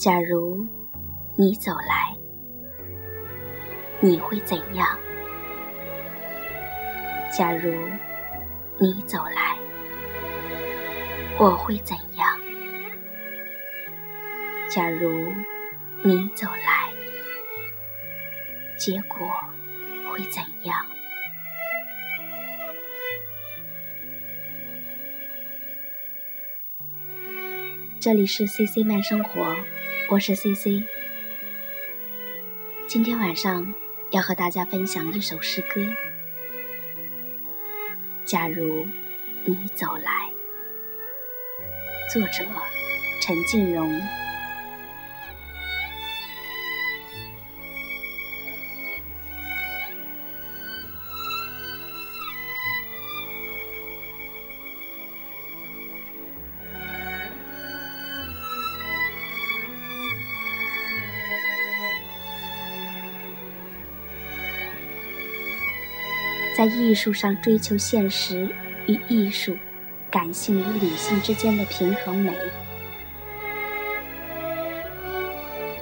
假如你走来，你会怎样？假如你走来，我会怎样？假如你走来，结果会怎样？这里是 C C 慢生活，我是 C C。今天晚上要和大家分享一首诗歌。假如你走来，作者陈静蓉。在艺术上追求现实与艺术、感性与理性之间的平衡美，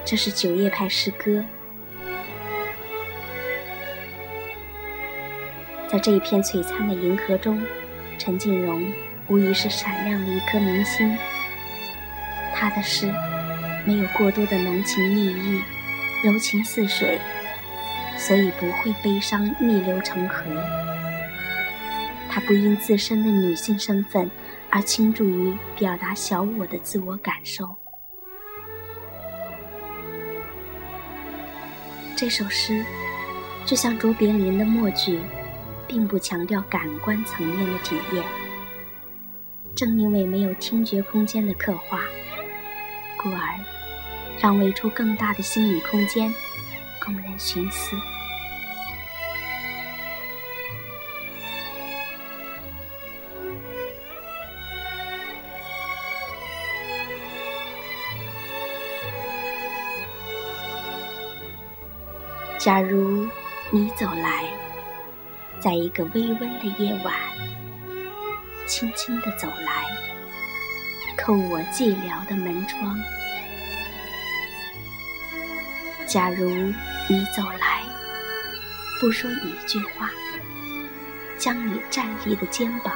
这是九叶派诗歌。在这一片璀璨的银河中，陈静荣无疑是闪亮的一颗明星。他的诗没有过多的浓情蜜意，柔情似水。所以不会悲伤逆流成河。她不因自身的女性身份而倾注于表达小我的自我感受。这首诗就像卓别林的默剧，并不强调感官层面的体验。正因为没有听觉空间的刻画，故而让位出更大的心理空间。供人寻思。假如你走来，在一个微温的夜晚，轻轻地走来，叩我寂寥的门窗。假如你走来，不说一句话，将你站立的肩膀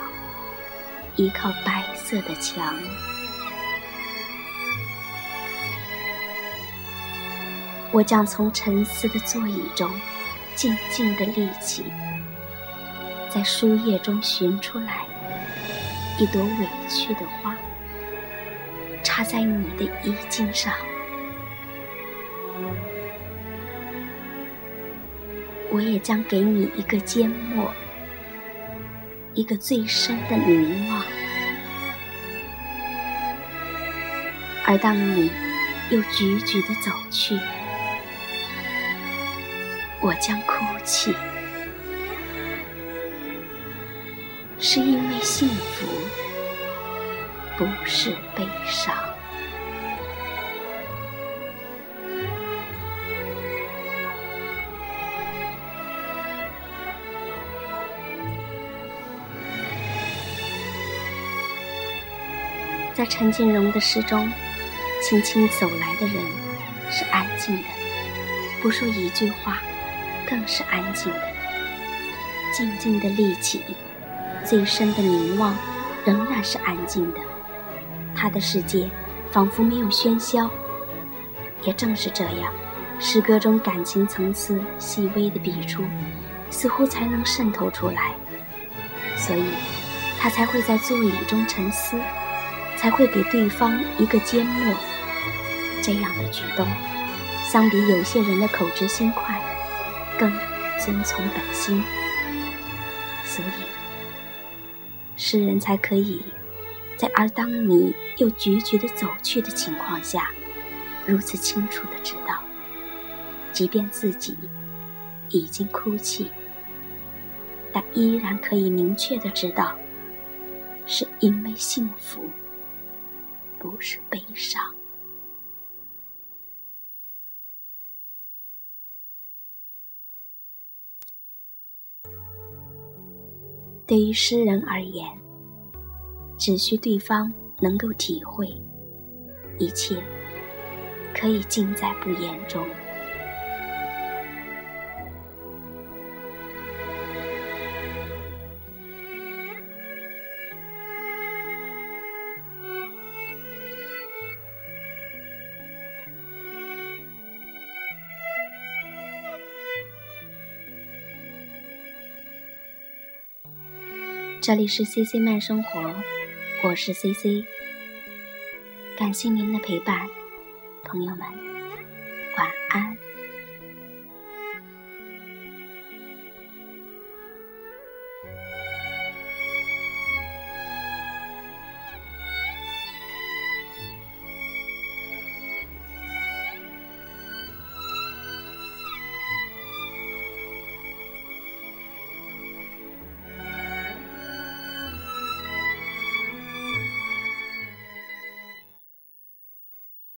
依靠白色的墙，我将从沉思的座椅中静静地立起，在书页中寻出来一朵委屈的花，插在你的衣襟上。我也将给你一个缄默，一个最深的凝望。而当你又踽踽地走去，我将哭泣，是因为幸福，不是悲伤。在陈静荣的诗中，轻轻走来的人是安静的，不说一句话，更是安静的。静静的立起，最深的凝望，仍然是安静的。他的世界仿佛没有喧嚣。也正是这样，诗歌中感情层次细微的笔触，似乎才能渗透出来。所以，他才会在座椅中沉思。才会给对方一个缄默。这样的举动，相比有些人的口直心快，更遵从本心。所以，诗人才可以在而当你又决绝的走去的情况下，如此清楚的知道，即便自己已经哭泣，但依然可以明确的知道，是因为幸福。不是悲伤。对于诗人而言，只需对方能够体会，一切可以尽在不言中。这里是 C C 慢生活，我是 C C，感谢您的陪伴，朋友们，晚安。